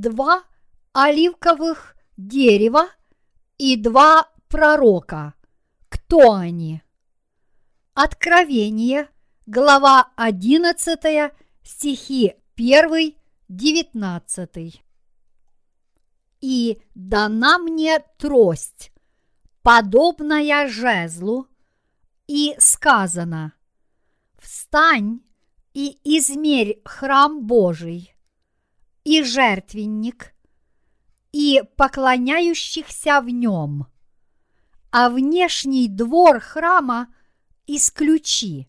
два оливковых дерева и два пророка. Кто они? Откровение, глава 11, стихи 1, 19. И дана мне трость, подобная жезлу, и сказано, встань и измерь храм Божий, и жертвенник, и поклоняющихся в нем, а внешний двор храма исключи,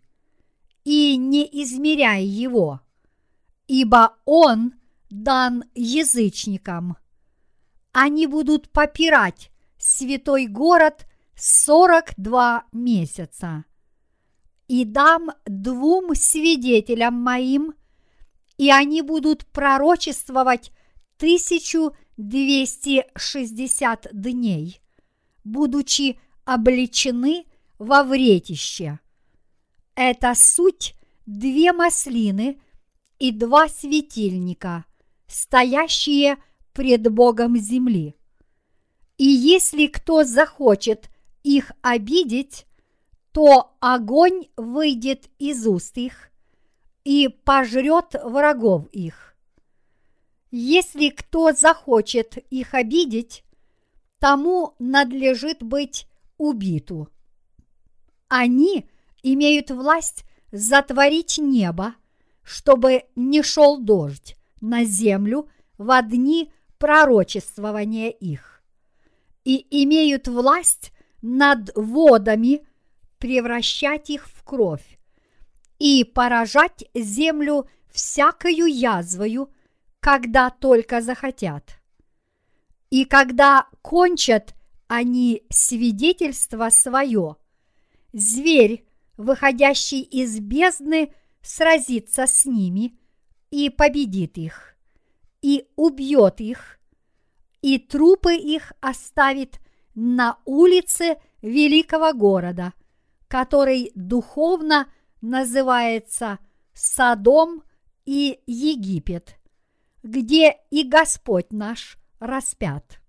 и не измеряй его, ибо он дан язычникам. Они будут попирать святой город сорок два месяца. И дам двум свидетелям моим, и они будут пророчествовать тысячу двести шестьдесят дней, будучи обличены во вретище. Это суть две маслины и два светильника, стоящие пред Богом земли. И если кто захочет их обидеть, то огонь выйдет из уст их и пожрет врагов их. Если кто захочет их обидеть, тому надлежит быть убиту. Они имеют власть затворить небо, чтобы не шел дождь на землю в дни пророчествования их, и имеют власть над водами превращать их в кровь и поражать землю всякою язвою, когда только захотят. И когда кончат они свидетельство свое, зверь, выходящий из бездны, сразится с ними и победит их, и убьет их, и трупы их оставит на улице великого города, который духовно называется Содом и Египет, где и Господь наш распят.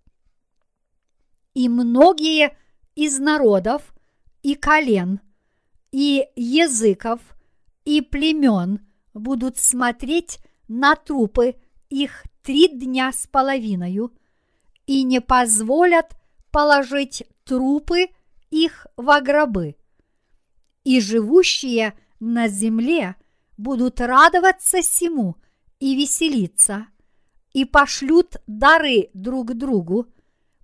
И многие из народов и колен, и языков, и племен будут смотреть на трупы их три дня с половиной и не позволят положить трупы их в гробы. И живущие на земле будут радоваться всему и веселиться, и пошлют дары друг другу,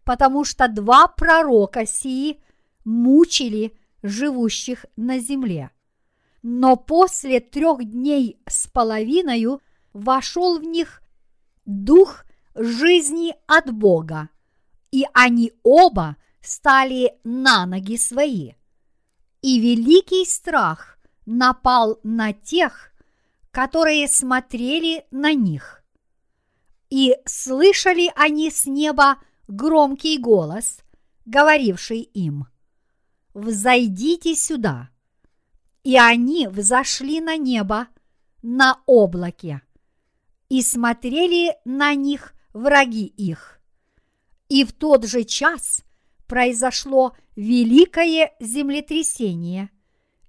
потому что два пророка сии мучили живущих на земле. Но после трех дней с половиною вошел в них дух жизни от Бога, и они оба стали на ноги свои. И великий страх напал на тех, которые смотрели на них. И слышали они с неба громкий голос, говоривший им, «Взойдите сюда!» И они взошли на небо на облаке и смотрели на них враги их. И в тот же час произошло великое землетрясение,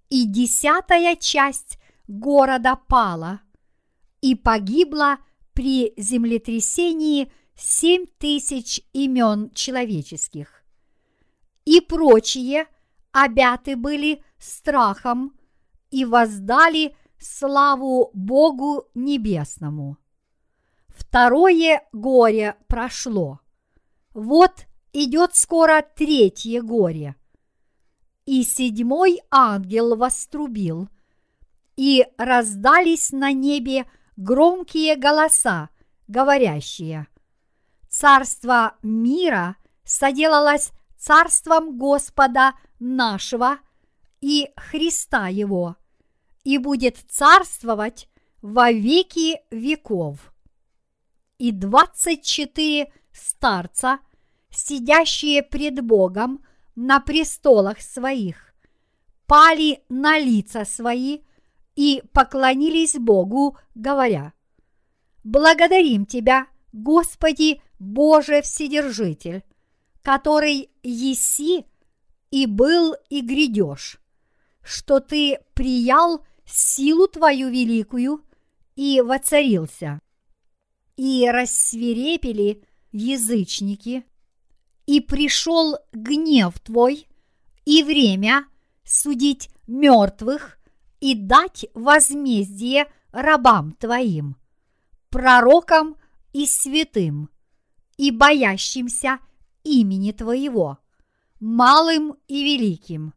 и десятая часть города пала, и погибла при землетрясении семь тысяч имен человеческих. И прочие обяты были страхом и воздали славу Богу Небесному. Второе горе прошло. Вот идет скоро третье горе. И седьмой ангел вострубил, и раздались на небе громкие голоса, говорящие, «Царство мира соделалось царством Господа нашего и Христа Его, и будет царствовать во веки веков». И двадцать четыре старца, сидящие пред Богом на престолах своих, пали на лица свои и поклонились Богу, говоря, «Благодарим Тебя, Господи Боже Вседержитель, который еси и был и грядешь, что Ты приял силу Твою великую и воцарился, и рассверепели язычники, и пришел гнев Твой, и время судить мертвых и дать возмездие рабам Твоим, пророкам и святым, и боящимся имени Твоего, малым и великим,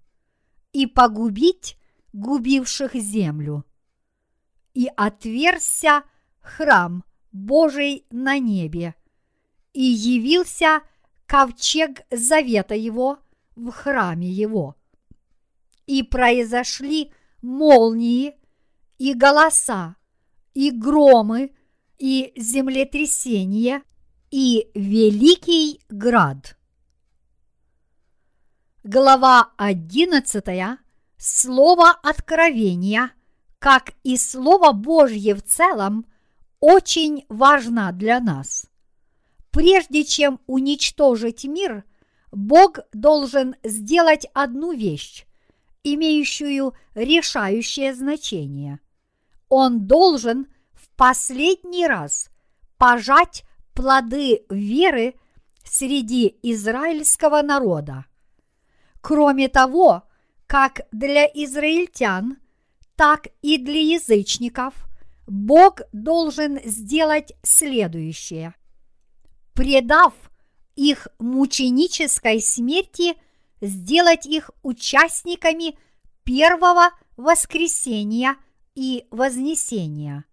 и погубить губивших землю. И отверзся храм Божий на небе, и явился ковчег завета его в храме его. И произошли молнии, и голоса, и громы, и землетрясение, и великий град. Глава одиннадцатая. Слово откровения, как и Слово Божье в целом, очень важна для нас. Прежде чем уничтожить мир, Бог должен сделать одну вещь, имеющую решающее значение. Он должен в последний раз пожать плоды веры среди израильского народа. Кроме того, как для израильтян, так и для язычников Бог должен сделать следующее. Предав их мученической смерти, сделать их участниками первого воскресения и вознесения.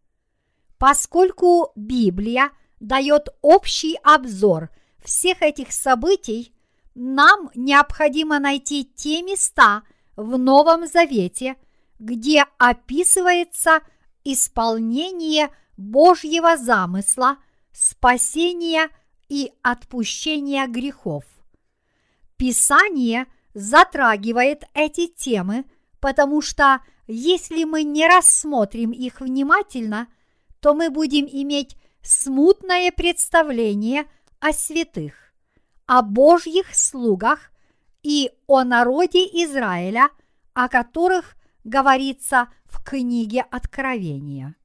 Поскольку Библия дает общий обзор всех этих событий, нам необходимо найти те места в Новом Завете, где описывается исполнение Божьего замысла, спасения и отпущения грехов. Писание затрагивает эти темы, потому что если мы не рассмотрим их внимательно, то мы будем иметь смутное представление о святых о Божьих слугах и о народе Израиля, о которых говорится в книге Откровения.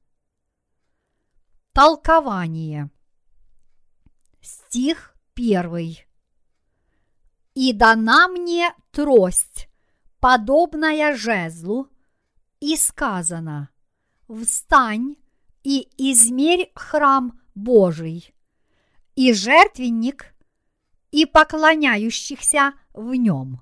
Толкование. Стих первый. «И дана мне трость, подобная жезлу, и сказано, встань и измерь храм Божий, и жертвенник и поклоняющихся в нем.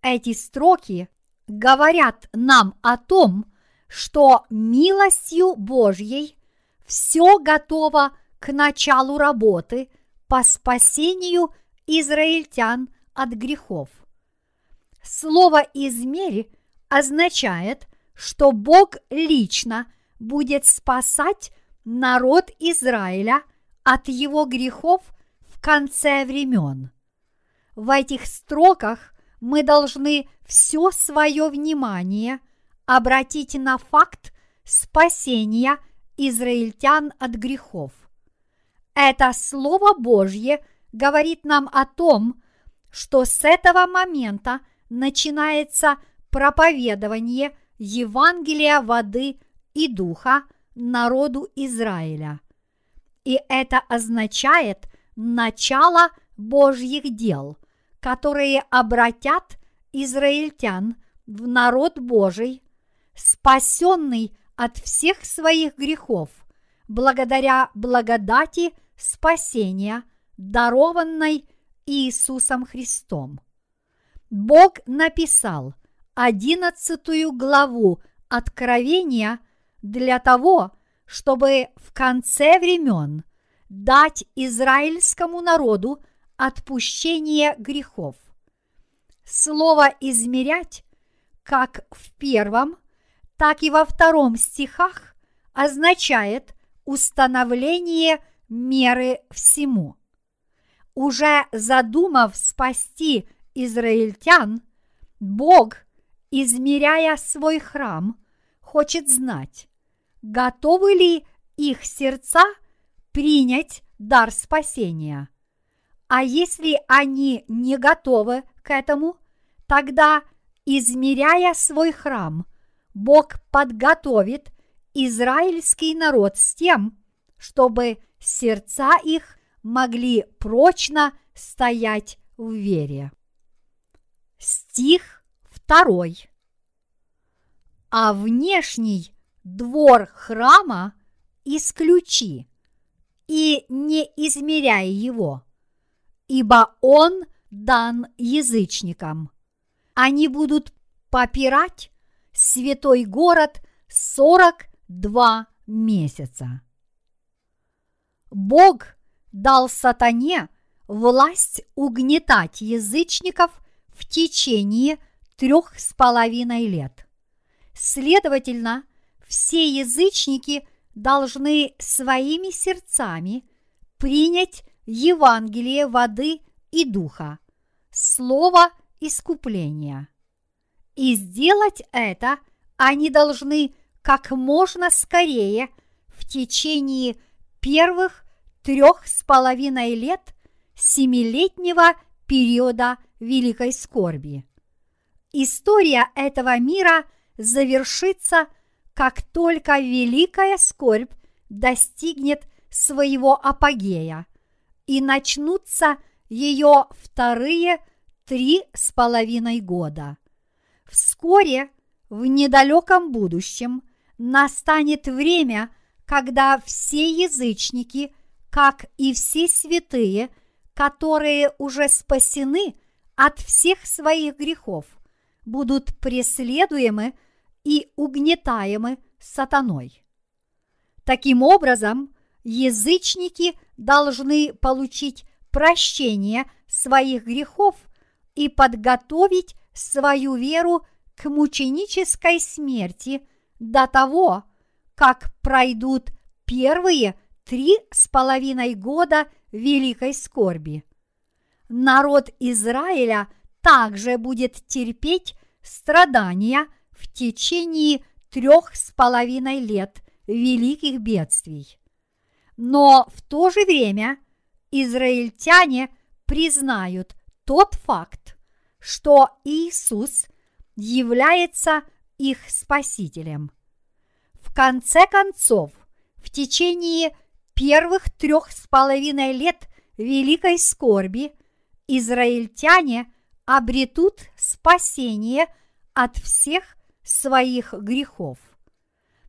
Эти строки говорят нам о том, что милостью Божьей все готово к началу работы по спасению израильтян от грехов. Слово «измерь» означает, что Бог лично будет спасать народ Израиля от его грехов конце времен. В этих строках мы должны все свое внимание обратить на факт спасения израильтян от грехов. Это Слово Божье говорит нам о том, что с этого момента начинается проповедование Евангелия воды и духа народу Израиля. И это означает – начало Божьих дел, которые обратят израильтян в народ Божий, спасенный от всех своих грехов, благодаря благодати спасения, дарованной Иисусом Христом. Бог написал одиннадцатую главу Откровения для того, чтобы в конце времен – дать израильскому народу отпущение грехов. Слово «измерять» как в первом, так и во втором стихах означает установление меры всему. Уже задумав спасти израильтян, Бог, измеряя свой храм, хочет знать, готовы ли их сердца – принять дар спасения. А если они не готовы к этому, тогда, измеряя свой храм, Бог подготовит израильский народ с тем, чтобы сердца их могли прочно стоять в вере. Стих второй. А внешний двор храма исключи и не измеряй его, ибо он дан язычникам. Они будут попирать святой город сорок два месяца. Бог дал сатане власть угнетать язычников в течение трех с половиной лет. Следовательно, все язычники должны своими сердцами принять Евангелие воды и духа, слово искупления. И сделать это они должны как можно скорее в течение первых трех с половиной лет семилетнего периода Великой Скорби. История этого мира завершится, как только Великая Скорбь достигнет своего апогея, и начнутся ее вторые три с половиной года. Вскоре, в недалеком будущем, настанет время, когда все язычники, как и все святые, которые уже спасены от всех своих грехов, будут преследуемы и угнетаемы сатаной. Таким образом, язычники должны получить прощение своих грехов и подготовить свою веру к мученической смерти до того, как пройдут первые три с половиной года великой скорби. Народ Израиля также будет терпеть страдания в течение трех с половиной лет великих бедствий. Но в то же время израильтяне признают тот факт, что Иисус является их Спасителем. В конце концов, в течение первых трех с половиной лет великой скорби израильтяне обретут спасение от всех своих грехов.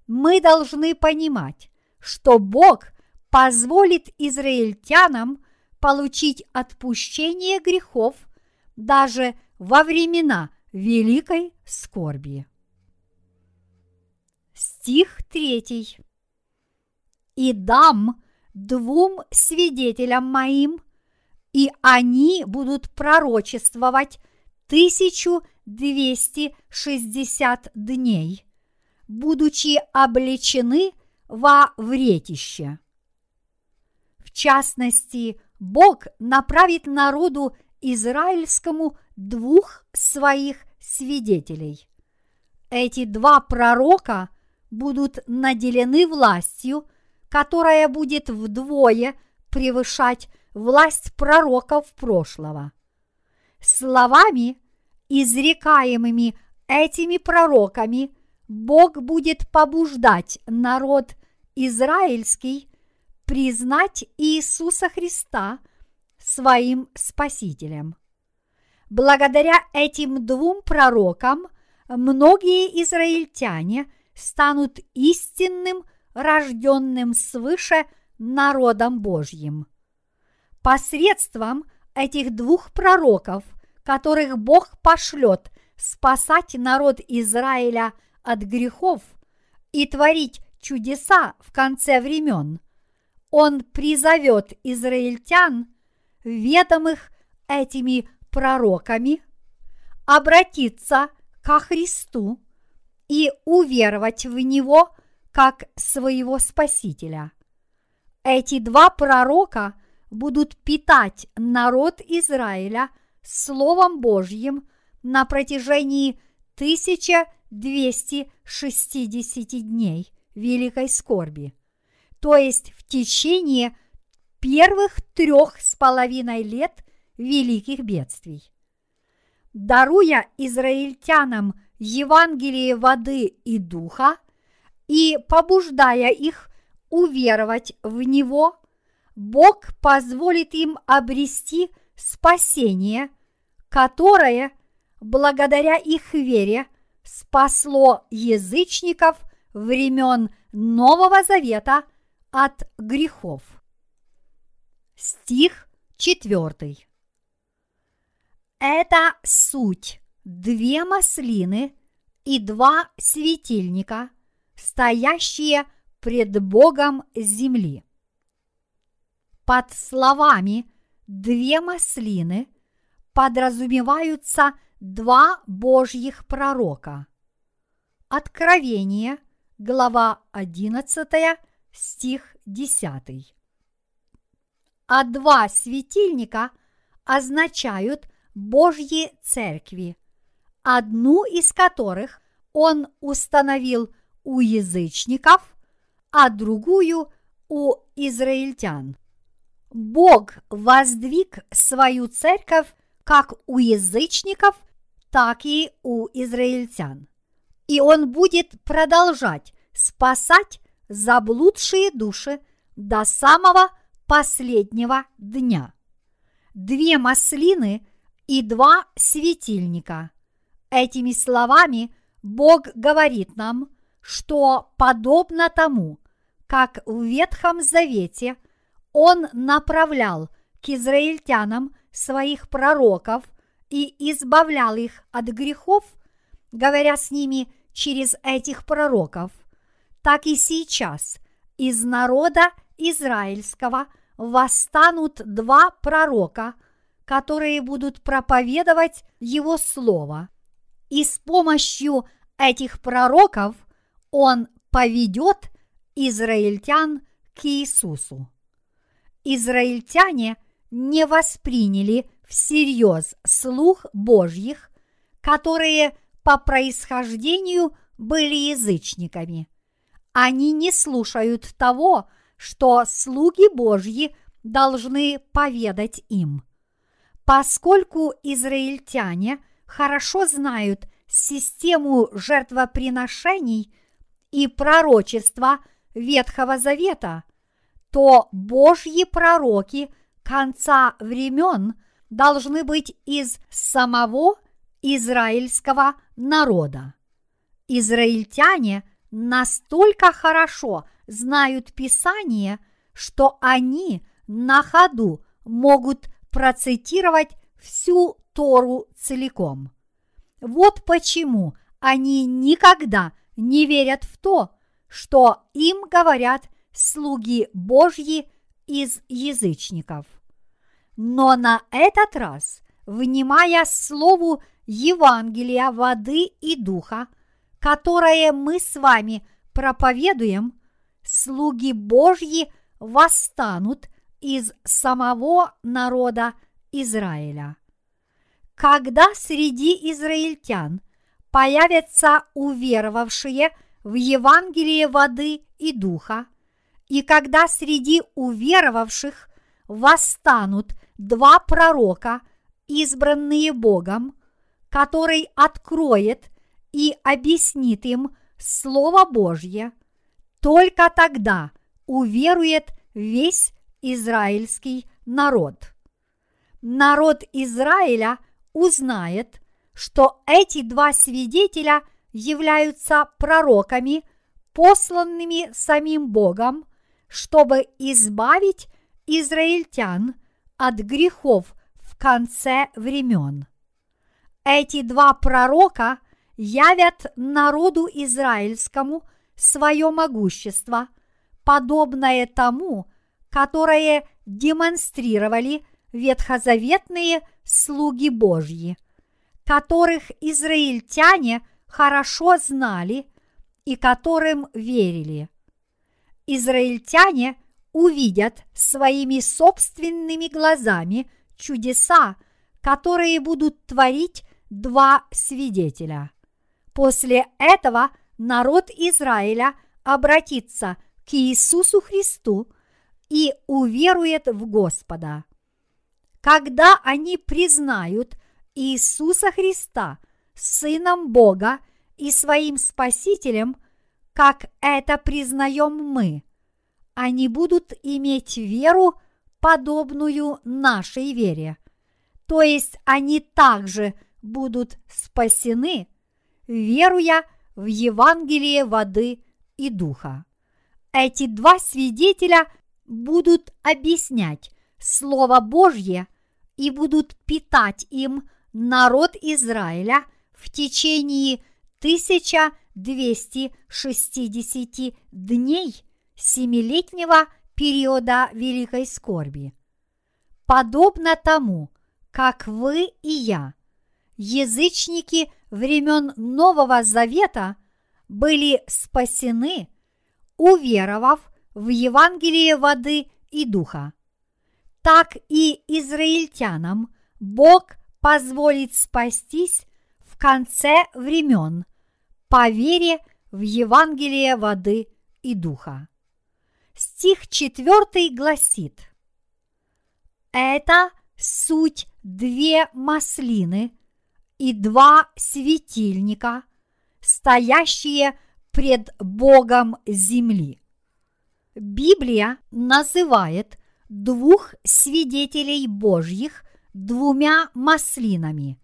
Мы должны понимать, что Бог позволит израильтянам получить отпущение грехов даже во времена великой скорби. Стих третий. «И дам двум свидетелям моим, и они будут пророчествовать 1260 дней, будучи облечены во вретище. В частности, Бог направит народу израильскому двух своих свидетелей. Эти два пророка будут наделены властью, которая будет вдвое превышать власть пророков прошлого. Словами, изрекаемыми этими пророками, Бог будет побуждать народ израильский признать Иисуса Христа своим Спасителем. Благодаря этим двум пророкам многие израильтяне станут истинным рожденным свыше народом Божьим. Посредством этих двух пророков, которых Бог пошлет спасать народ Израиля от грехов и творить чудеса в конце времен, Он призовет израильтян, ведомых этими пророками, обратиться ко Христу и уверовать в Него как своего Спасителя. Эти два пророка будут питать народ Израиля Словом Божьим на протяжении 1260 дней великой скорби, то есть в течение первых трех с половиной лет великих бедствий. Даруя израильтянам Евангелие воды и духа и побуждая их уверовать в него, Бог позволит им обрести спасение, которое, благодаря их вере, спасло язычников времен Нового Завета от грехов. Стих 4. Это суть две маслины и два светильника, стоящие пред Богом земли. Под словами «две маслины» подразумеваются два божьих пророка. Откровение, глава 11, стих 10. А два светильника означают Божьи церкви, одну из которых он установил у язычников, а другую у израильтян. Бог воздвиг свою церковь как у язычников, так и у израильтян. И он будет продолжать спасать заблудшие души до самого последнего дня. Две маслины и два светильника. Этими словами Бог говорит нам, что подобно тому, как в Ветхом Завете – он направлял к израильтянам своих пророков и избавлял их от грехов, говоря с ними через этих пророков, так и сейчас из народа израильского восстанут два пророка, которые будут проповедовать его слово. И с помощью этих пророков он поведет израильтян к Иисусу израильтяне не восприняли всерьез слух Божьих, которые по происхождению были язычниками. Они не слушают того, что слуги Божьи должны поведать им. Поскольку израильтяне хорошо знают систему жертвоприношений и пророчества Ветхого Завета – то Божьи пророки конца времен должны быть из самого израильского народа. Израильтяне настолько хорошо знают Писание, что они на ходу могут процитировать всю Тору целиком. Вот почему они никогда не верят в то, что им говорят слуги Божьи из язычников. Но на этот раз, внимая слову Евангелия воды и духа, которое мы с вами проповедуем, слуги Божьи восстанут из самого народа Израиля. Когда среди израильтян появятся уверовавшие в Евангелие воды и духа, и когда среди уверовавших восстанут два пророка, избранные Богом, который откроет и объяснит им Слово Божье, только тогда уверует весь израильский народ. Народ Израиля узнает, что эти два свидетеля являются пророками, посланными самим Богом – чтобы избавить израильтян от грехов в конце времен. Эти два пророка явят народу израильскому свое могущество, подобное тому, которое демонстрировали ветхозаветные слуги Божьи, которых израильтяне хорошо знали и которым верили израильтяне увидят своими собственными глазами чудеса, которые будут творить два свидетеля. После этого народ Израиля обратится к Иисусу Христу и уверует в Господа. Когда они признают Иисуса Христа Сыном Бога и своим Спасителем, как это признаем мы, они будут иметь веру, подобную нашей вере. То есть они также будут спасены, веруя в Евангелие воды и духа. Эти два свидетеля будут объяснять Слово Божье и будут питать им народ Израиля в течение 1260 дней семилетнего периода Великой Скорби. Подобно тому, как вы и я, язычники времен Нового Завета, были спасены, уверовав в Евангелие воды и духа. Так и израильтянам Бог позволит спастись в конце времен по вере в Евангелие воды и духа. Стих 4 гласит Это суть две маслины и два светильника, стоящие пред Богом земли. Библия называет двух свидетелей Божьих двумя маслинами,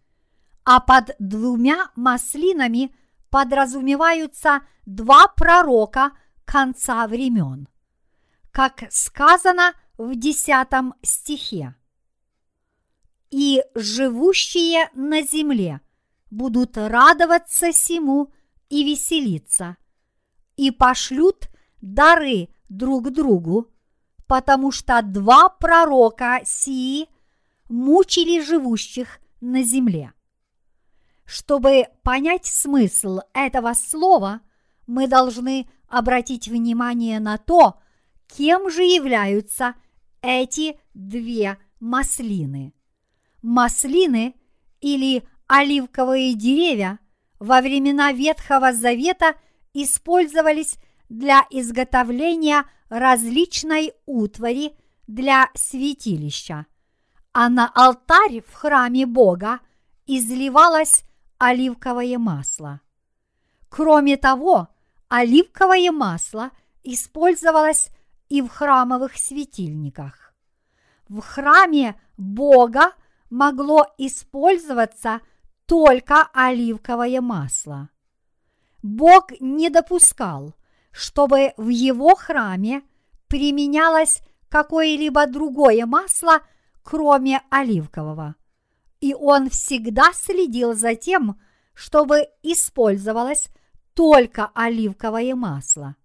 а под двумя маслинами подразумеваются два пророка конца времен как сказано в десятом стихе. «И живущие на земле будут радоваться сему и веселиться, и пошлют дары друг другу, потому что два пророка сии мучили живущих на земле. Чтобы понять смысл этого слова, мы должны обратить внимание на то, Кем же являются эти две маслины? Маслины или оливковые деревья во времена Ветхого Завета использовались для изготовления различной утвари для святилища, а на алтарь в храме Бога изливалось оливковое масло. Кроме того, оливковое масло использовалось и в храмовых светильниках. В храме Бога могло использоваться только оливковое масло. Бог не допускал, чтобы в его храме применялось какое-либо другое масло, кроме оливкового. И он всегда следил за тем, чтобы использовалось только оливковое масло.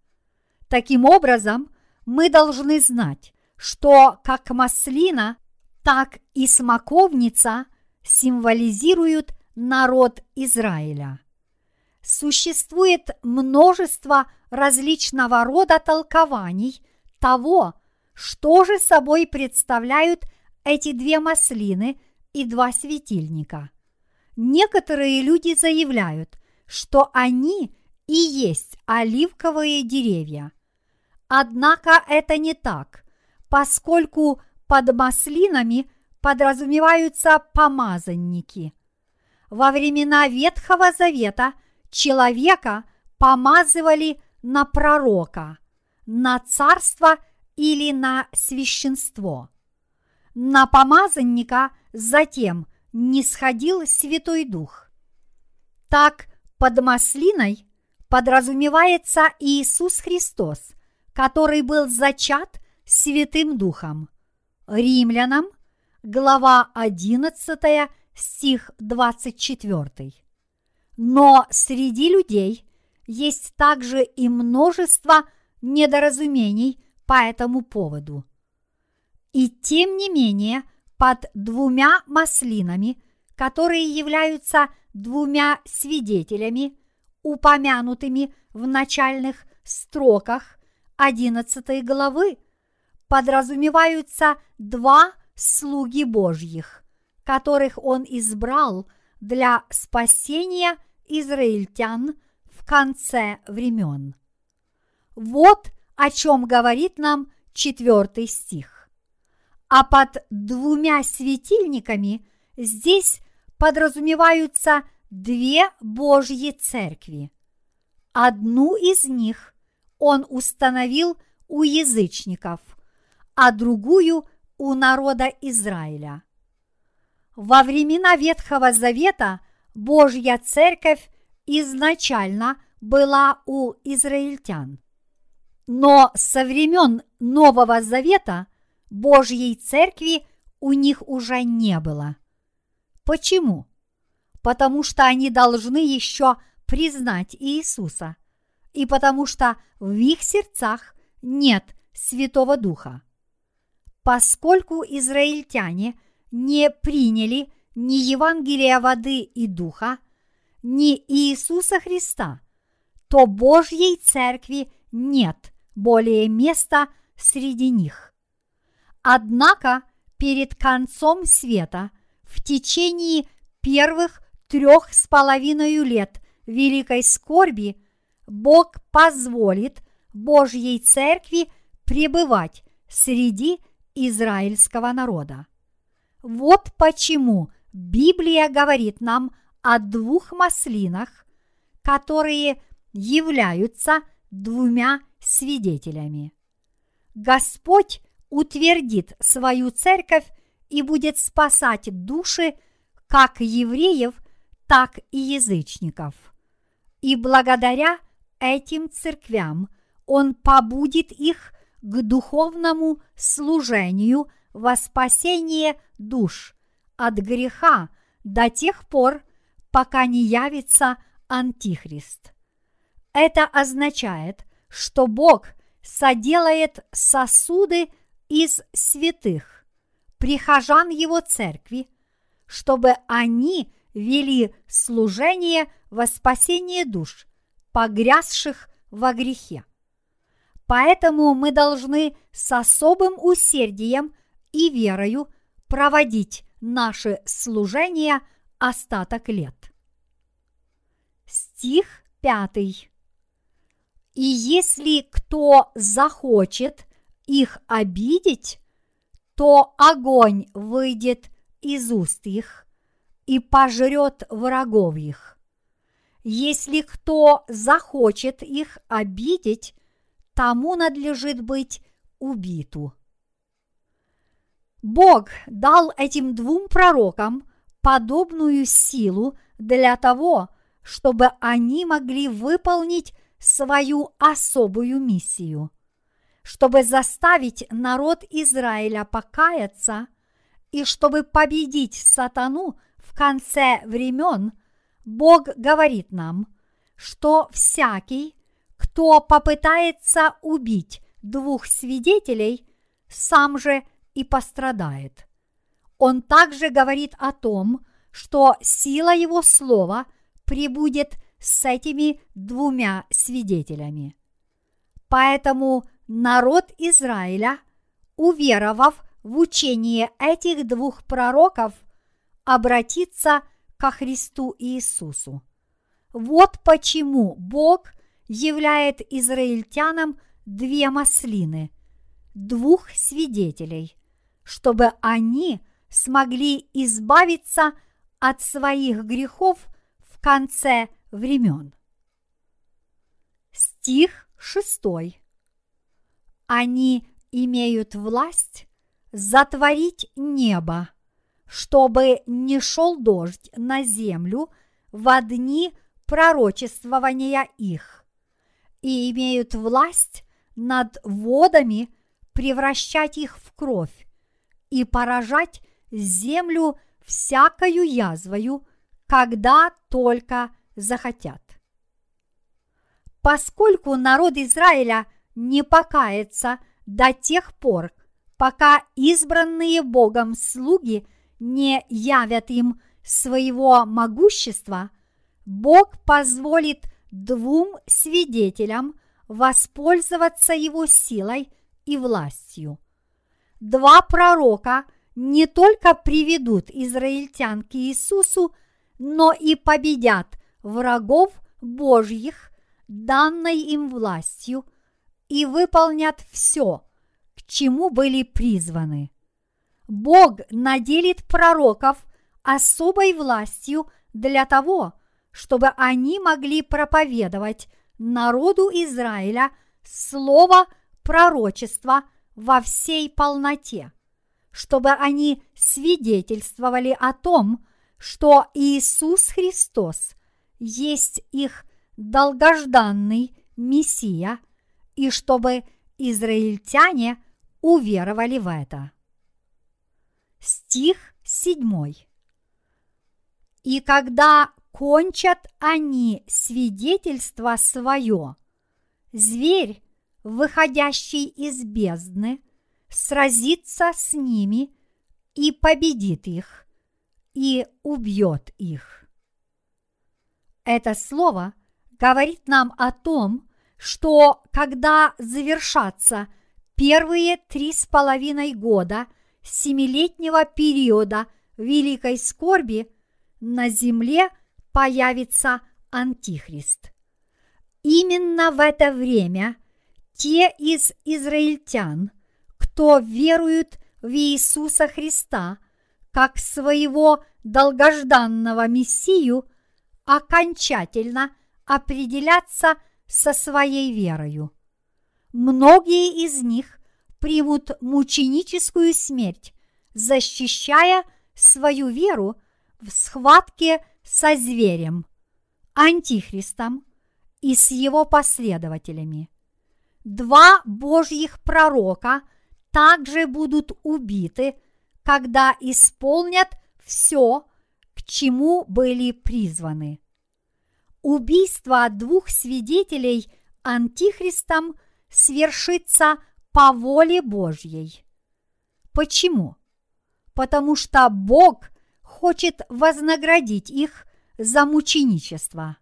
Таким образом, мы должны знать, что как маслина, так и смоковница символизируют народ Израиля. Существует множество различного рода толкований того, что же собой представляют эти две маслины и два светильника. Некоторые люди заявляют, что они и есть оливковые деревья. Однако это не так, поскольку под маслинами подразумеваются помазанники. Во времена Ветхого Завета человека помазывали на пророка, на царство или на священство. На помазанника затем не сходил Святой Дух. Так под маслиной подразумевается Иисус Христос, который был зачат Святым Духом. Римлянам, глава 11, стих 24. Но среди людей есть также и множество недоразумений по этому поводу. И тем не менее, под двумя маслинами, которые являются двумя свидетелями, упомянутыми в начальных строках 11 главы подразумеваются два слуги Божьих, которых он избрал для спасения израильтян в конце времен. Вот о чем говорит нам четвертый стих. А под двумя светильниками здесь подразумеваются две Божьи церкви. Одну из них он установил у язычников, а другую у народа Израиля. Во времена Ветхого Завета Божья церковь изначально была у израильтян. Но со времен Нового Завета Божьей церкви у них уже не было. Почему? Потому что они должны еще признать Иисуса, и потому что в их сердцах нет Святого Духа. Поскольку израильтяне не приняли ни Евангелия воды и Духа, ни Иисуса Христа, то Божьей Церкви нет более места среди них. Однако перед концом света в течение первых трех с половиной лет великой скорби Бог позволит Божьей Церкви пребывать среди израильского народа. Вот почему Библия говорит нам о двух маслинах, которые являются двумя свидетелями. Господь утвердит свою церковь и будет спасать души как евреев, так и язычников. И благодаря этим церквям Он побудит их к духовному служению во спасение душ от греха до тех пор, пока не явится Антихрист. Это означает, что Бог соделает сосуды из святых, прихожан Его церкви, чтобы они вели служение во спасение душ, погрязших во грехе. Поэтому мы должны с особым усердием и верою проводить наше служение остаток лет. Стих пятый. И если кто захочет их обидеть, то огонь выйдет из уст их и пожрет врагов их. Если кто захочет их обидеть, тому надлежит быть убиту. Бог дал этим двум пророкам подобную силу для того, чтобы они могли выполнить свою особую миссию, чтобы заставить народ Израиля покаяться и чтобы победить сатану в конце времен, Бог говорит нам, что всякий, кто попытается убить двух свидетелей, сам же и пострадает. Он также говорит о том, что сила его слова прибудет с этими двумя свидетелями. Поэтому народ Израиля, уверовав в учение этих двух пророков, обратится ко Христу Иисусу. Вот почему Бог являет израильтянам две маслины, двух свидетелей, чтобы они смогли избавиться от своих грехов в конце времен. Стих шестой. Они имеют власть затворить небо, чтобы не шел дождь на землю в дни пророчествования их, и имеют власть над водами превращать их в кровь и поражать землю всякою язвою, когда только захотят. Поскольку народ Израиля не покается до тех пор, пока избранные Богом слуги не явят им своего могущества, Бог позволит двум свидетелям воспользоваться его силой и властью. Два пророка не только приведут израильтян к Иисусу, но и победят врагов Божьих, данной им властью, и выполнят все, к чему были призваны. Бог наделит пророков особой властью для того, чтобы они могли проповедовать народу Израиля слово пророчества во всей полноте, чтобы они свидетельствовали о том, что Иисус Христос есть их долгожданный Мессия, и чтобы израильтяне уверовали в это. Стих 7. И когда кончат они свидетельство свое, зверь, выходящий из бездны, сразится с ними и победит их, и убьет их. Это слово говорит нам о том, что когда завершатся первые три с половиной года семилетнего периода великой скорби, на земле появится Антихрист. Именно в это время те из израильтян, кто веруют в Иисуса Христа как своего долгожданного Мессию, окончательно определятся со своей верою. Многие из них примут мученическую смерть, защищая свою веру в схватке со зверем, антихристом и с его последователями. Два божьих пророка также будут убиты, когда исполнят все, к чему были призваны. Убийство двух свидетелей антихристом свершится по воле Божьей. Почему? Потому что Бог хочет вознаградить их за мученичество.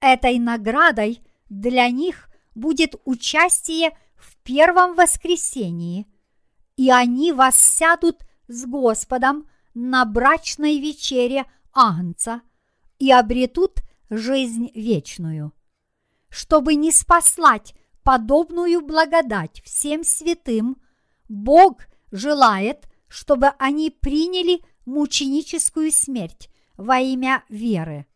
Этой наградой для них будет участие в первом воскресении, и они воссядут с Господом на брачной вечере Агнца и обретут жизнь вечную. Чтобы не спаслать подобную благодать всем святым, Бог желает, чтобы они приняли мученическую смерть во имя веры.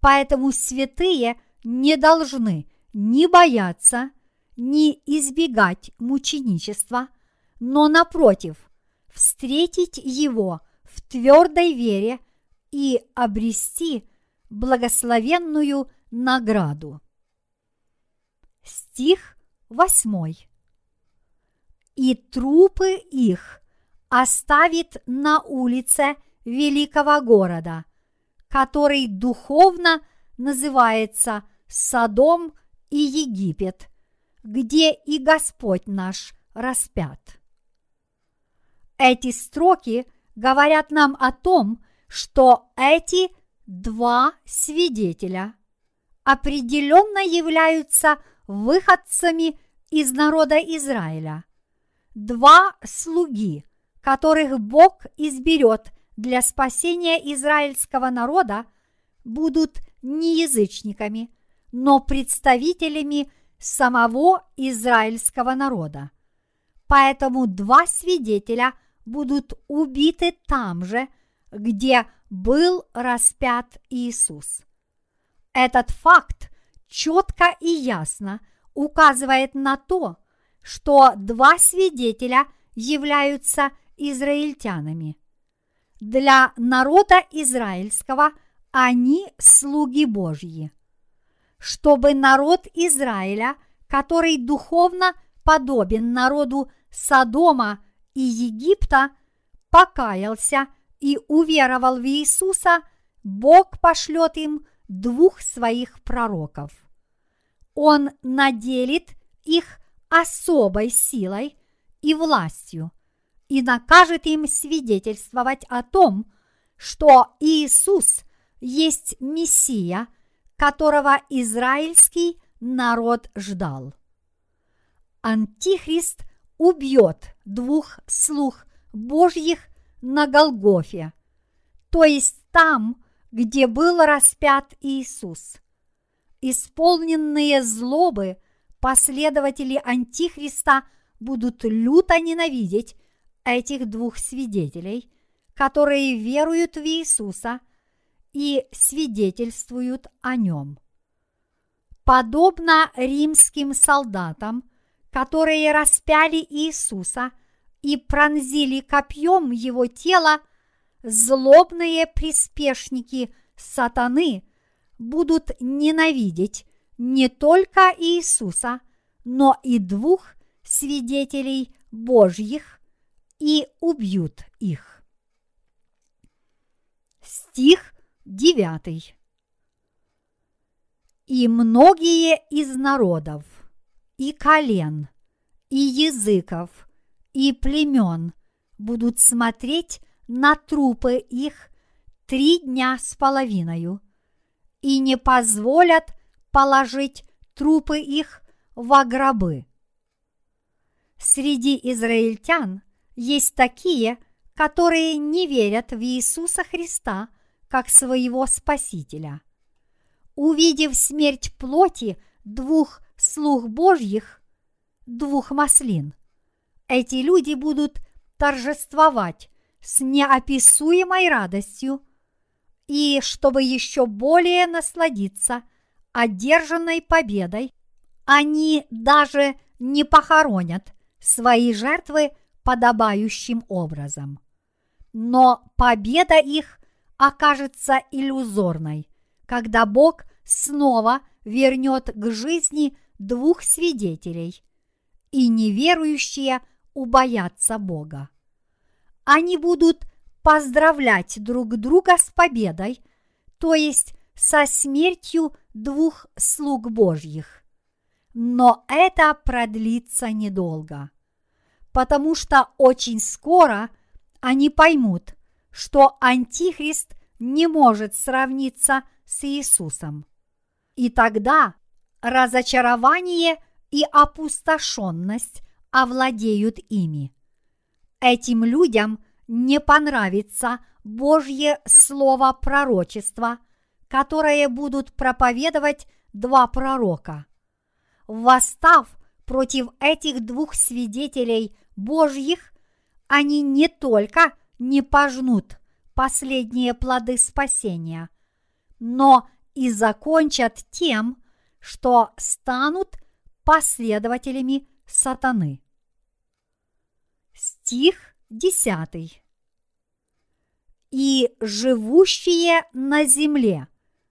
Поэтому святые не должны ни бояться, ни избегать мученичества, но напротив, встретить его в твердой вере и обрести благословенную награду. Стих восьмой. И трупы их оставит на улице великого города, который духовно называется Содом и Египет, где и Господь наш распят. Эти строки говорят нам о том, что эти два свидетеля определенно являются выходцами из народа Израиля. Два слуги – которых Бог изберет для спасения израильского народа, будут не язычниками, но представителями самого израильского народа. Поэтому два свидетеля будут убиты там же, где был распят Иисус. Этот факт четко и ясно указывает на то, что два свидетеля являются израильтянами. Для народа израильского они слуги Божьи. Чтобы народ Израиля, который духовно подобен народу Содома и Египта, покаялся и уверовал в Иисуса, Бог пошлет им двух своих пророков. Он наделит их особой силой и властью – и накажет им свидетельствовать о том, что Иисус есть Мессия, которого израильский народ ждал. Антихрист убьет двух слух Божьих на Голгофе, то есть там, где был распят Иисус. Исполненные злобы последователи Антихриста будут люто ненавидеть этих двух свидетелей, которые веруют в Иисуса и свидетельствуют о нем. Подобно римским солдатам, которые распяли Иисуса и пронзили копьем его тело, злобные приспешники сатаны будут ненавидеть не только Иисуса, но и двух свидетелей Божьих и убьют их. Стих 9. И многие из народов, и колен, и языков, и племен будут смотреть на трупы их три дня с половиной и не позволят положить трупы их в гробы. Среди израильтян есть такие, которые не верят в Иисуса Христа как своего Спасителя. Увидев смерть плоти двух слуг Божьих, двух маслин, эти люди будут торжествовать с неописуемой радостью и, чтобы еще более насладиться одержанной победой, они даже не похоронят свои жертвы подобающим образом. Но победа их окажется иллюзорной, когда Бог снова вернет к жизни двух свидетелей, и неверующие убоятся Бога. Они будут поздравлять друг друга с победой, то есть со смертью двух слуг Божьих. Но это продлится недолго потому что очень скоро они поймут, что Антихрист не может сравниться с Иисусом. И тогда разочарование и опустошенность овладеют ими. Этим людям не понравится Божье слово пророчества, которое будут проповедовать два пророка. Восстав против этих двух свидетелей Божьих, они не только не пожнут последние плоды спасения, но и закончат тем, что станут последователями сатаны. Стих 10. И живущие на земле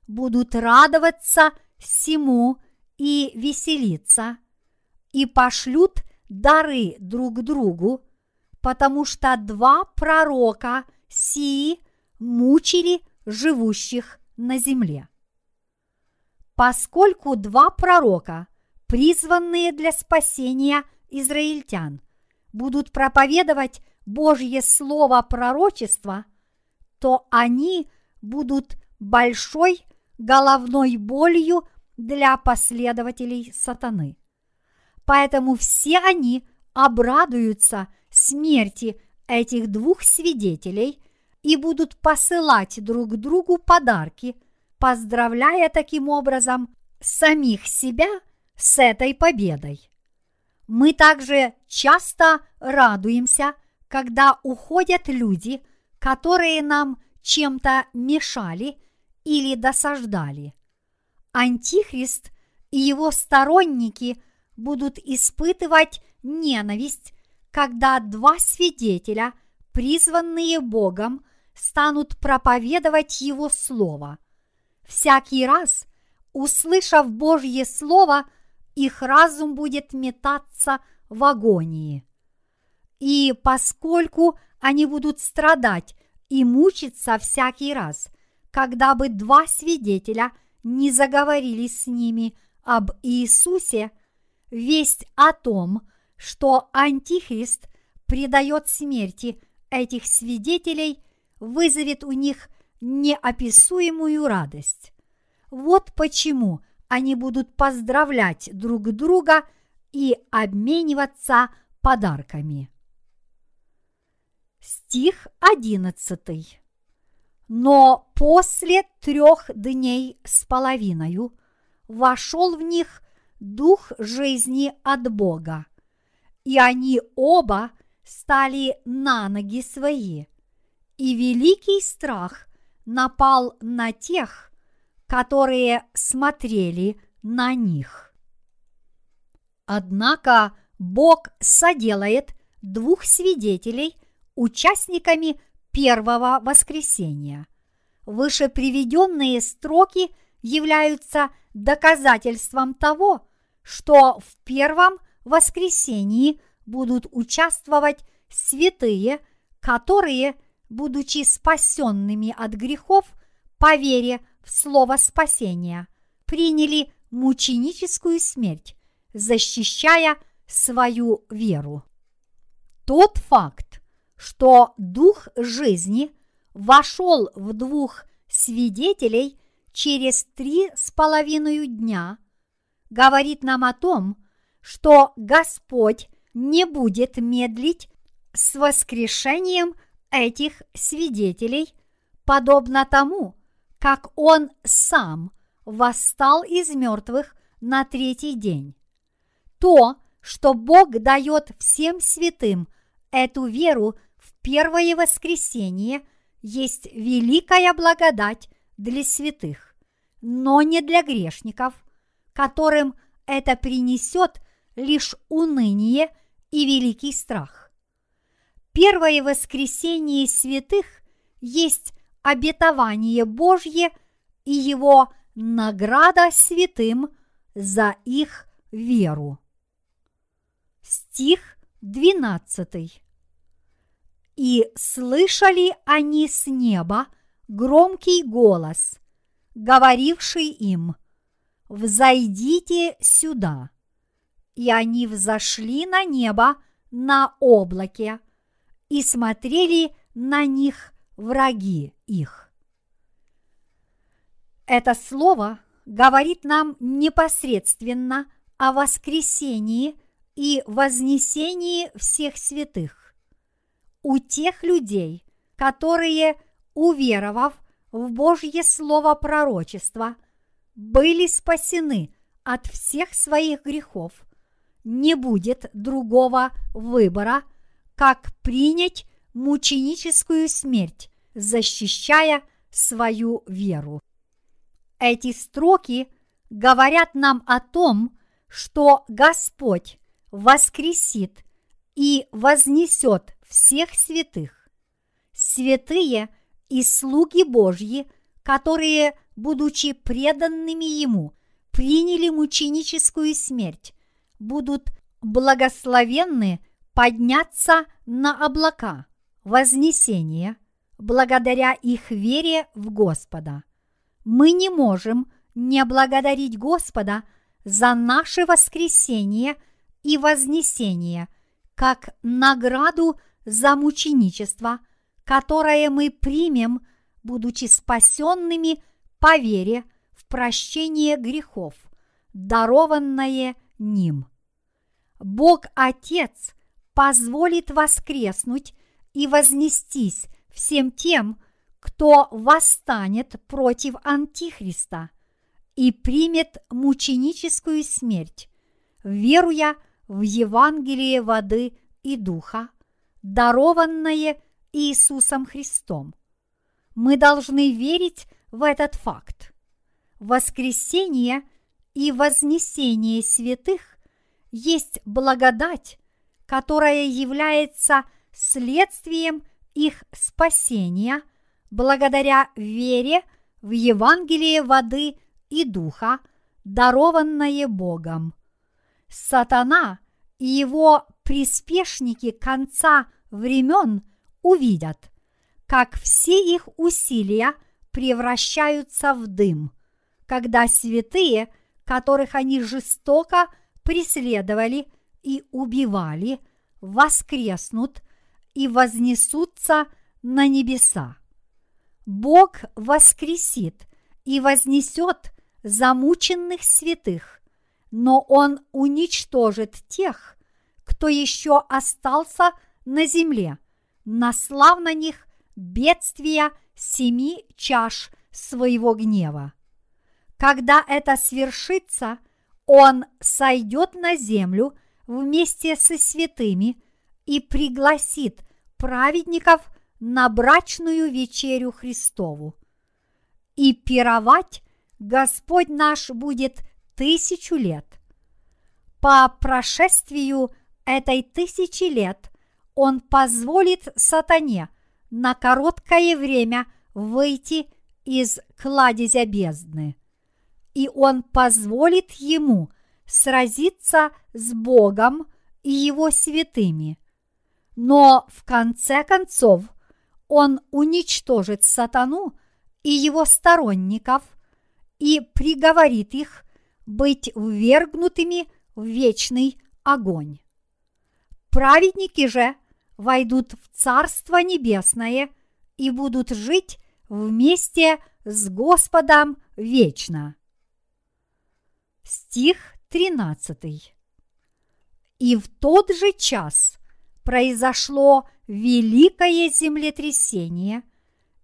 будут радоваться всему и веселиться, и пошлют дары друг другу, потому что два пророка сии мучили живущих на земле. Поскольку два пророка, призванные для спасения израильтян, будут проповедовать Божье слово пророчества, то они будут большой головной болью для последователей сатаны. Поэтому все они обрадуются смерти этих двух свидетелей и будут посылать друг другу подарки, поздравляя таким образом самих себя с этой победой. Мы также часто радуемся, когда уходят люди, которые нам чем-то мешали или досаждали. Антихрист и его сторонники – будут испытывать ненависть, когда два свидетеля, призванные Богом, станут проповедовать Его Слово. Всякий раз, услышав Божье Слово, их разум будет метаться в агонии. И поскольку они будут страдать и мучиться всякий раз, когда бы два свидетеля не заговорили с ними об Иисусе – весть о том, что Антихрист предает смерти этих свидетелей, вызовет у них неописуемую радость. Вот почему они будут поздравлять друг друга и обмениваться подарками. Стих одиннадцатый. Но после трех дней с половиной вошел в них дух жизни от Бога. И они оба стали на ноги свои, и великий страх напал на тех, которые смотрели на них. Однако Бог соделает двух свидетелей участниками первого воскресения. Выше приведенные строки являются доказательством того, что в первом воскресении будут участвовать святые, которые, будучи спасенными от грехов по вере в слово спасения, приняли мученическую смерть, защищая свою веру. Тот факт, что дух жизни вошел в двух свидетелей через три с половиной дня, говорит нам о том, что Господь не будет медлить с воскрешением этих свидетелей, подобно тому, как Он сам восстал из мертвых на третий день. То, что Бог дает всем святым эту веру в первое воскресение, есть великая благодать для святых, но не для грешников, которым это принесет лишь уныние и великий страх. Первое воскресение святых есть обетование Божье и его награда святым за их веру. Стих 12. И слышали они с неба громкий голос, говоривший им, «Взойдите сюда!» И они взошли на небо на облаке и смотрели на них враги их. Это слово говорит нам непосредственно о воскресении и вознесении всех святых. У тех людей, которые, уверовав в Божье Слово пророчества, были спасены от всех своих грехов, не будет другого выбора, как принять мученическую смерть, защищая свою веру. Эти строки говорят нам о том, что Господь воскресит и вознесет всех святых. Святые и слуги Божьи, которые, будучи преданными Ему, приняли мученическую смерть, будут благословенны подняться на облака, вознесение, благодаря их вере в Господа. Мы не можем не благодарить Господа за наше воскресение – и вознесение, как награду за мученичество, которое мы примем, будучи спасенными по вере в прощение грехов, дарованное ним. Бог Отец позволит воскреснуть и вознестись всем тем, кто восстанет против Антихриста и примет мученическую смерть, веруя в Евангелие воды и духа, дарованное Иисусом Христом. Мы должны верить в этот факт. Воскресение и вознесение святых есть благодать, которая является следствием их спасения благодаря вере в Евангелие воды и духа, дарованное Богом. Сатана и его приспешники конца времен увидят, как все их усилия превращаются в дым, когда святые, которых они жестоко преследовали и убивали, воскреснут и вознесутся на небеса. Бог воскресит и вознесет замученных святых, но Он уничтожит тех, кто еще остался на земле, наслав на них бедствия семи чаш своего гнева. Когда это свершится, Он сойдет на землю вместе со святыми и пригласит праведников на брачную вечерю Христову. И пировать Господь наш будет тысячу лет. По прошествию этой тысячи лет Он позволит сатане на короткое время выйти из кладезя бездны. И Он позволит ему сразиться с Богом и Его святыми. Но в конце концов Он уничтожит сатану и его сторонников и приговорит их быть ввергнутыми в вечный огонь. Праведники же войдут в Царство Небесное и будут жить вместе с Господом вечно. Стих 13. И в тот же час произошло великое землетрясение,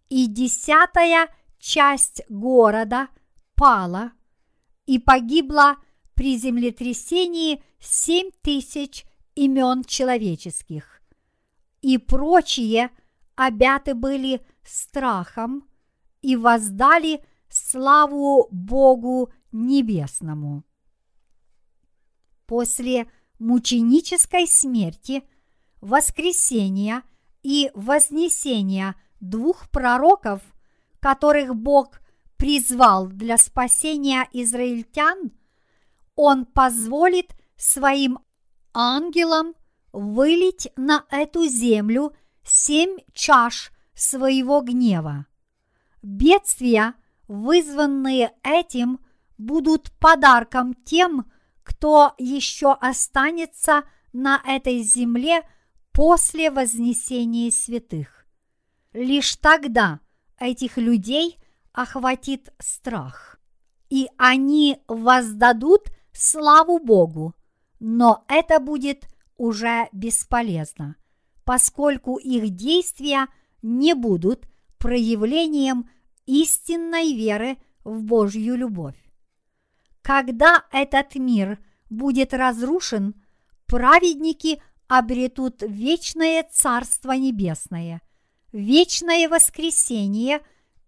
и десятая часть города пала, и погибло при землетрясении семь тысяч имен человеческих, и прочие обяты были страхом и воздали славу Богу Небесному. После мученической смерти, воскресения и вознесения двух пророков, которых Бог призвал для спасения израильтян, Он позволит своим ангелам вылить на эту землю семь чаш своего гнева. Бедствия, вызванные этим, будут подарком тем, кто еще останется на этой земле после вознесения святых. Лишь тогда этих людей охватит страх, и они воздадут славу Богу, но это будет уже бесполезно, поскольку их действия не будут проявлением истинной веры в Божью любовь. Когда этот мир будет разрушен, праведники обретут вечное Царство Небесное, вечное воскресение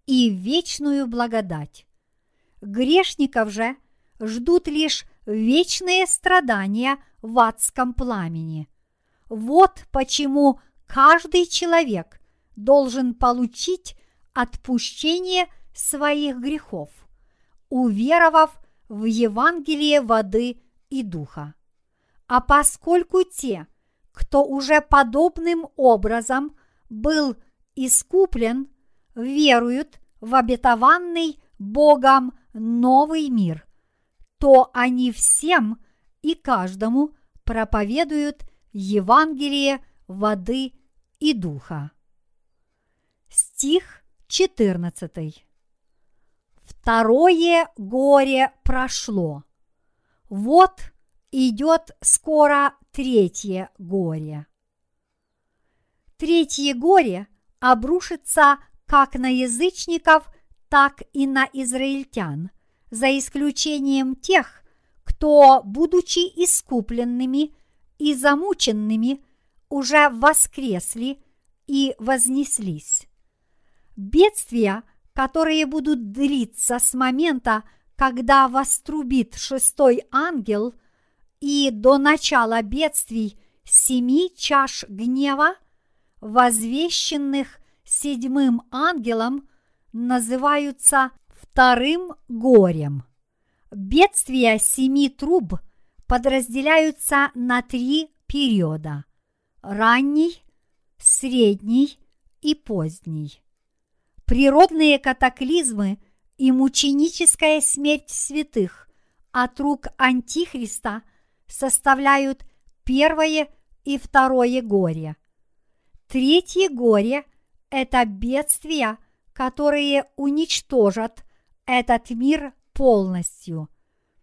и вечную благодать. Грешников же ждут лишь вечные страдания в адском пламени. Вот почему каждый человек должен получить отпущение своих грехов, уверовав в Евангелие воды и духа. А поскольку те, кто уже подобным образом был искуплен, веруют в обетованный Богом новый мир, то они всем и каждому проповедуют Евангелие воды и духа. Стих 14. Второе горе прошло. Вот идет скоро третье горе. Третье горе обрушится как на язычников, так и на израильтян, за исключением тех, кто, будучи искупленными и замученными, уже воскресли и вознеслись. Бедствия, которые будут длиться с момента, когда вострубит шестой ангел, и до начала бедствий семи чаш гнева, возвещенных седьмым ангелом, называются вторым горем. Бедствия семи труб подразделяются на три периода – ранний, средний и поздний. Природные катаклизмы и мученическая смерть святых от рук Антихриста составляют первое и второе горе. Третье горе – это бедствия, которые уничтожат этот мир полностью.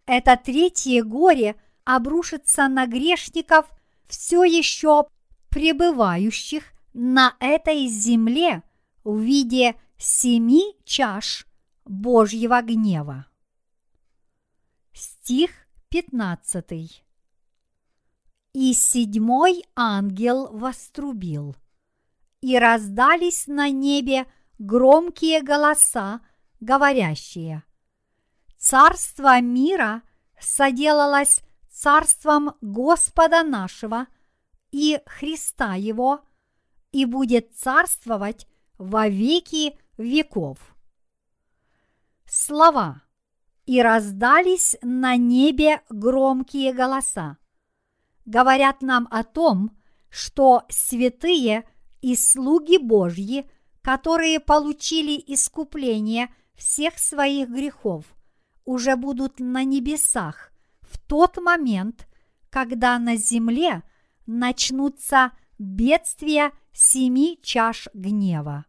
Это третье горе обрушится на грешников, все еще пребывающих на этой земле в виде семи чаш Божьего гнева. Стих 15. И седьмой ангел вострубил, и раздались на небе громкие голоса, говорящие, «Царство мира соделалось царством Господа нашего и Христа Его, и будет царствовать во веки веков. Слова. «И раздались на небе громкие голоса» говорят нам о том, что святые и слуги Божьи, которые получили искупление всех своих грехов, уже будут на небесах в тот момент, когда на земле начнутся бедствия семи чаш гнева.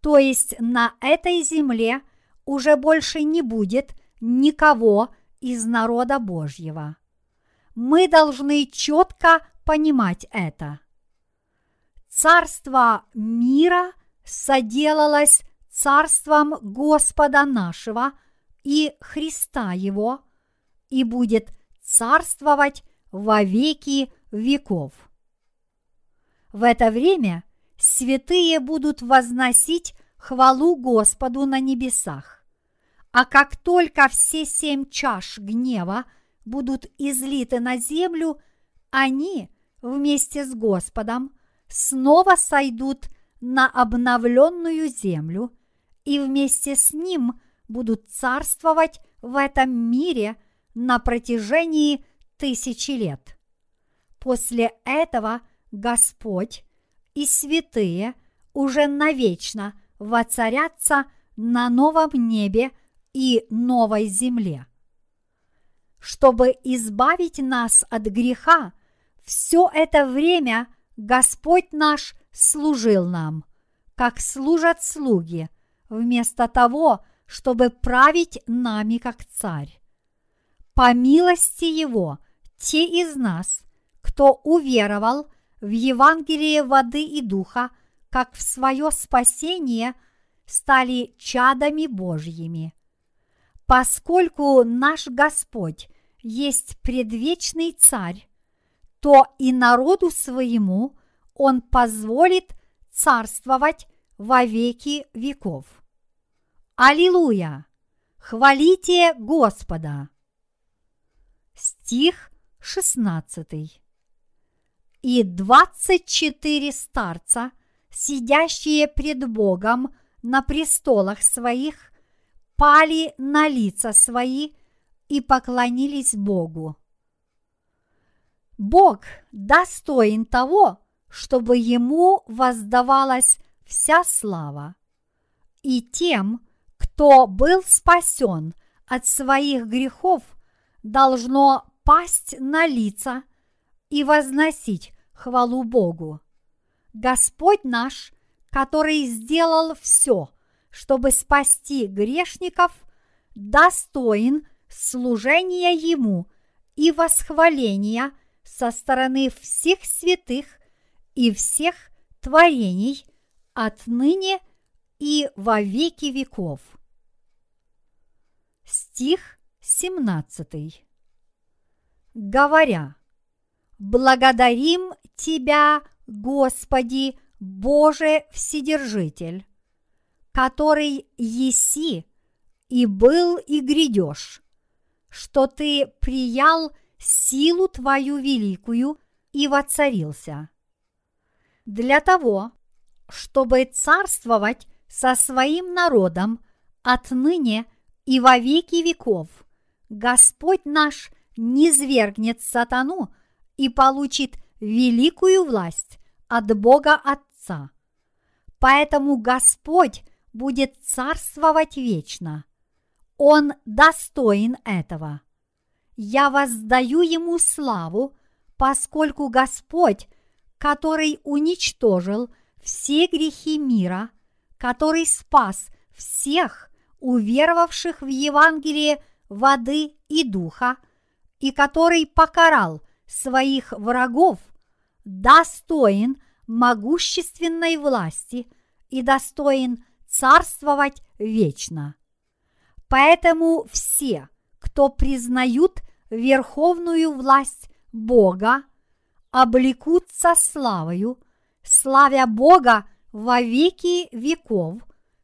То есть на этой земле уже больше не будет никого из народа Божьего. Мы должны четко понимать это. Царство мира соделалось царством Господа нашего и Христа Его и будет царствовать во веки веков. В это время святые будут возносить хвалу Господу на небесах. А как только все семь чаш гнева будут излиты на землю, они вместе с Господом снова сойдут на обновленную землю и вместе с ним будут царствовать в этом мире на протяжении тысячи лет. После этого – Господь и святые уже навечно воцарятся на новом небе и новой земле. Чтобы избавить нас от греха, все это время Господь наш служил нам, как служат слуги, вместо того, чтобы править нами как царь. По милости Его, те из нас, кто уверовал в Евангелие воды и духа, как в свое спасение, стали чадами Божьими. Поскольку наш Господь есть предвечный царь, то и народу своему Он позволит царствовать во веки веков. Аллилуйя! Хвалите Господа! Стих шестнадцатый и двадцать четыре старца, сидящие пред Богом на престолах своих, пали на лица свои и поклонились Богу. Бог достоин того, чтобы ему воздавалась вся слава. И тем, кто был спасен от своих грехов, должно пасть на лица – и возносить хвалу Богу. Господь наш, который сделал все, чтобы спасти грешников, достоин служения Ему и восхваления со стороны всех святых и всех творений отныне и во веки веков. Стих 17. Говоря, Благодарим Тебя, Господи, Боже Вседержитель, который еси и был и грядешь, что Ты приял силу Твою великую и воцарился. Для того, чтобы царствовать со своим народом отныне и во веки веков, Господь наш не свергнет сатану – и получит великую власть от Бога Отца. Поэтому Господь будет царствовать вечно. Он достоин этого. Я воздаю Ему славу, поскольку Господь, который уничтожил все грехи мира, который спас всех уверовавших в Евангелие воды и духа, и который покарал своих врагов, достоин могущественной власти и достоин царствовать вечно. Поэтому все, кто признают верховную власть Бога, облекутся славою, славя Бога во веки веков,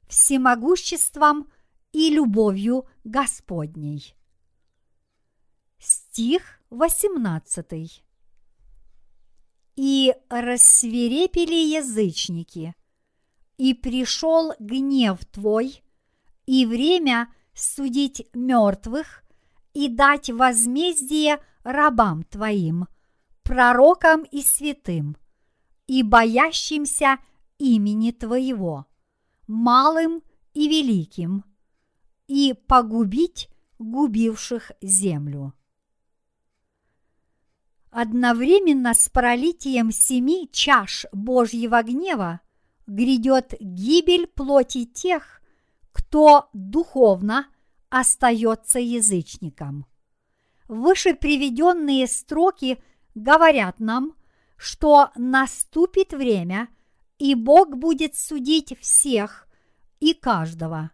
всемогуществом и любовью Господней. Стих 18. И рассверепели язычники, и пришел гнев твой, и время судить мертвых и дать возмездие рабам твоим, пророкам и святым, и боящимся имени твоего, малым и великим, и погубить губивших землю. Одновременно с пролитием семи чаш Божьего гнева грядет гибель плоти тех, кто духовно остается язычником. Выше приведенные строки говорят нам, что наступит время, и Бог будет судить всех и каждого,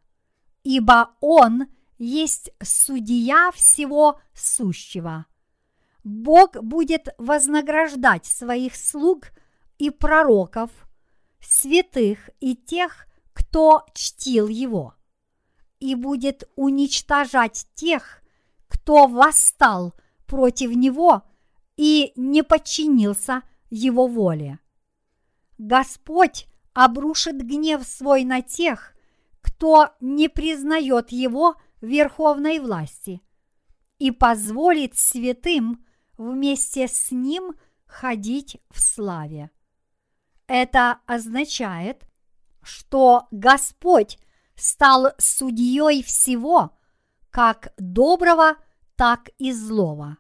ибо Он есть судья всего сущего – Бог будет вознаграждать своих слуг и пророков, святых и тех, кто чтил Его, и будет уничтожать тех, кто восстал против Него и не подчинился Его воле. Господь обрушит гнев свой на тех, кто не признает Его верховной власти, и позволит святым – вместе с Ним ходить в славе. Это означает, что Господь стал судьей всего, как доброго, так и злого.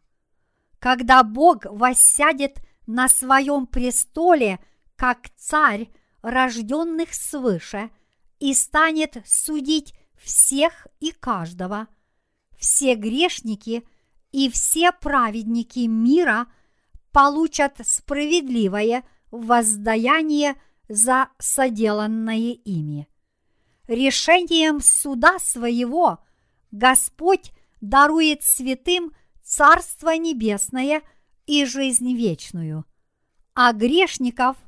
Когда Бог воссядет на своем престоле, как царь рожденных свыше, и станет судить всех и каждого, все грешники – и все праведники мира получат справедливое воздаяние за соделанное ими. Решением суда своего Господь дарует святым Царство Небесное и жизнь вечную, а грешников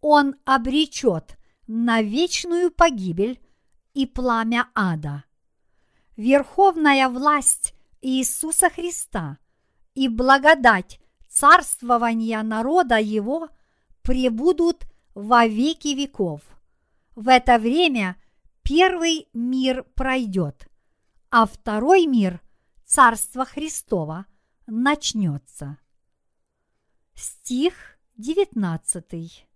Он обречет на вечную погибель и пламя ада. Верховная власть Иисуса Христа и благодать царствования народа Его пребудут во веки веков. В это время первый мир пройдет, а второй мир, Царство Христова, начнется. Стих 19.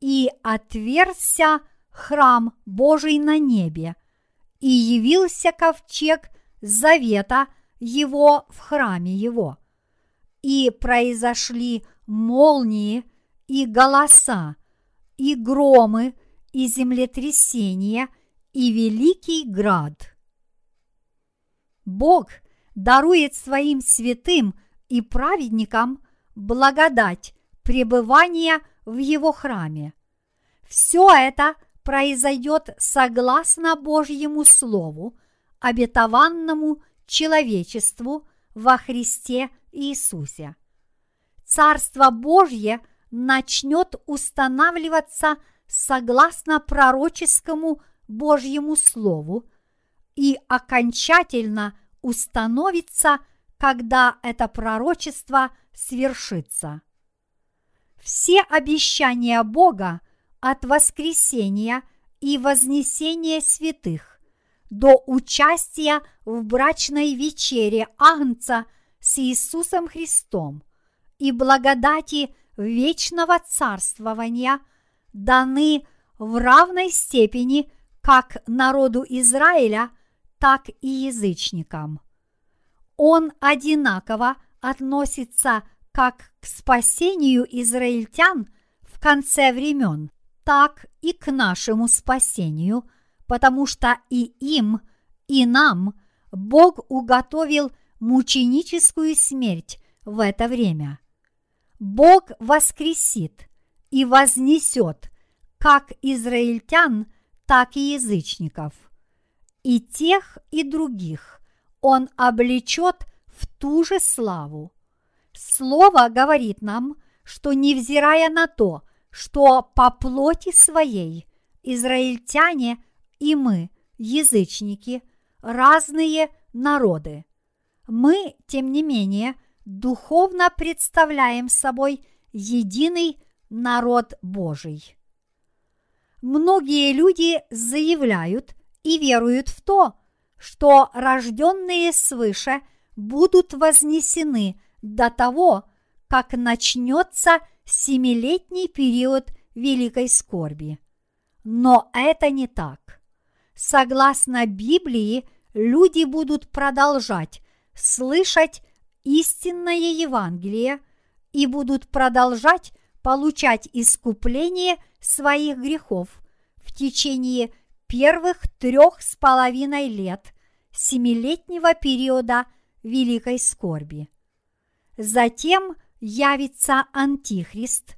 И отверзся храм Божий на небе, и явился ковчег завета его в храме его. И произошли молнии и голоса, и громы, и землетрясения, и великий град. Бог дарует своим святым и праведникам благодать пребывания в его храме. Все это произойдет согласно Божьему Слову – обетованному человечеству во Христе Иисусе. Царство Божье начнет устанавливаться согласно пророческому Божьему Слову и окончательно установится, когда это пророчество свершится. Все обещания Бога от воскресения и вознесения святых до участия в брачной вечере Агнца с Иисусом Христом и благодати вечного царствования даны в равной степени как народу Израиля, так и язычникам. Он одинаково относится как к спасению израильтян в конце времен, так и к нашему спасению – потому что и им, и нам Бог уготовил мученическую смерть в это время. Бог воскресит и вознесет как израильтян, так и язычников. И тех, и других Он облечет в ту же славу. Слово говорит нам, что невзирая на то, что по плоти своей израильтяне и мы, язычники, разные народы, мы, тем не менее, духовно представляем собой единый народ Божий. Многие люди заявляют и веруют в то, что рожденные свыше будут вознесены до того, как начнется семилетний период великой скорби. Но это не так. Согласно Библии, люди будут продолжать слышать истинное Евангелие и будут продолжать получать искупление своих грехов в течение первых трех с половиной лет семилетнего периода великой скорби. Затем явится Антихрист,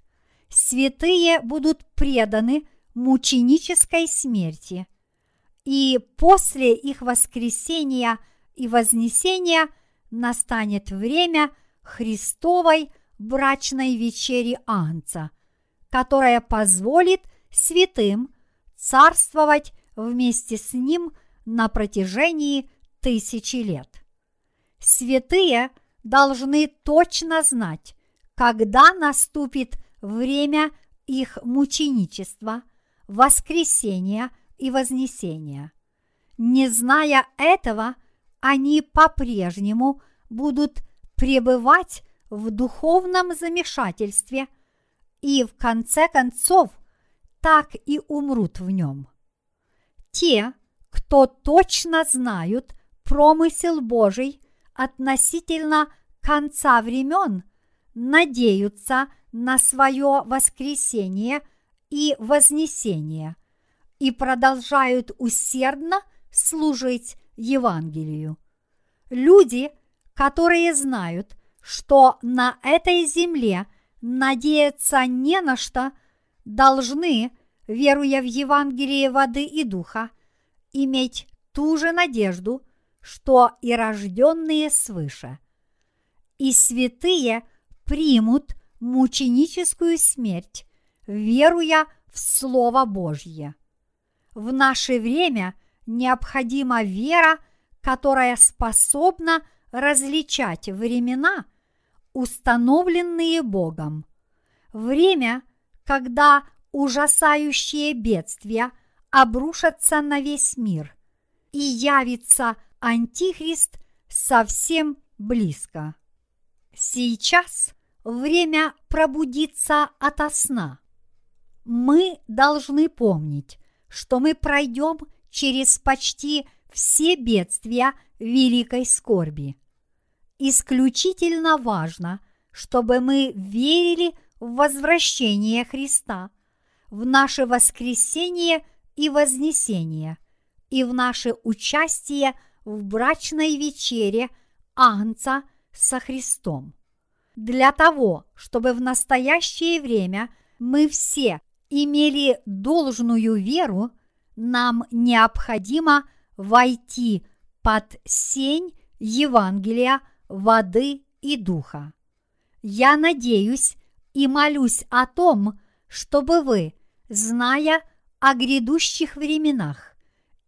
святые будут преданы мученической смерти, и после их воскресения и вознесения настанет время Христовой брачной вечери Анца, которая позволит святым царствовать вместе с ним на протяжении тысячи лет. Святые должны точно знать, когда наступит время их мученичества, воскресения и вознесения. Не зная этого, они по-прежнему будут пребывать в духовном замешательстве и в конце концов так и умрут в нем. Те, кто точно знают промысел Божий относительно конца времен, надеются на свое воскресение и вознесение и продолжают усердно служить Евангелию. Люди, которые знают, что на этой земле надеяться не на что, должны, веруя в Евангелие воды и духа, иметь ту же надежду, что и рожденные свыше. И святые примут мученическую смерть, веруя в Слово Божье. В наше время необходима вера, которая способна различать времена установленные Богом. Время, когда ужасающие бедствия обрушатся на весь мир, и явится Антихрист совсем близко. Сейчас время пробудиться ото сна. Мы должны помнить, что мы пройдем через почти все бедствия великой скорби исключительно важно, чтобы мы верили в возвращение Христа, в наше воскресение и вознесение, и в наше участие в брачной вечере Агнца со Христом. Для того, чтобы в настоящее время мы все имели должную веру, нам необходимо войти под сень Евангелия воды и духа. Я надеюсь и молюсь о том, чтобы вы, зная о грядущих временах,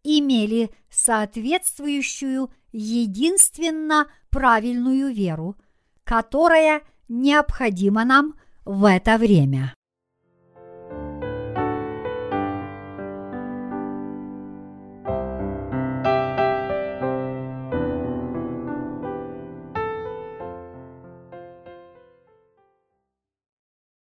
имели соответствующую единственно правильную веру, которая необходима нам в это время.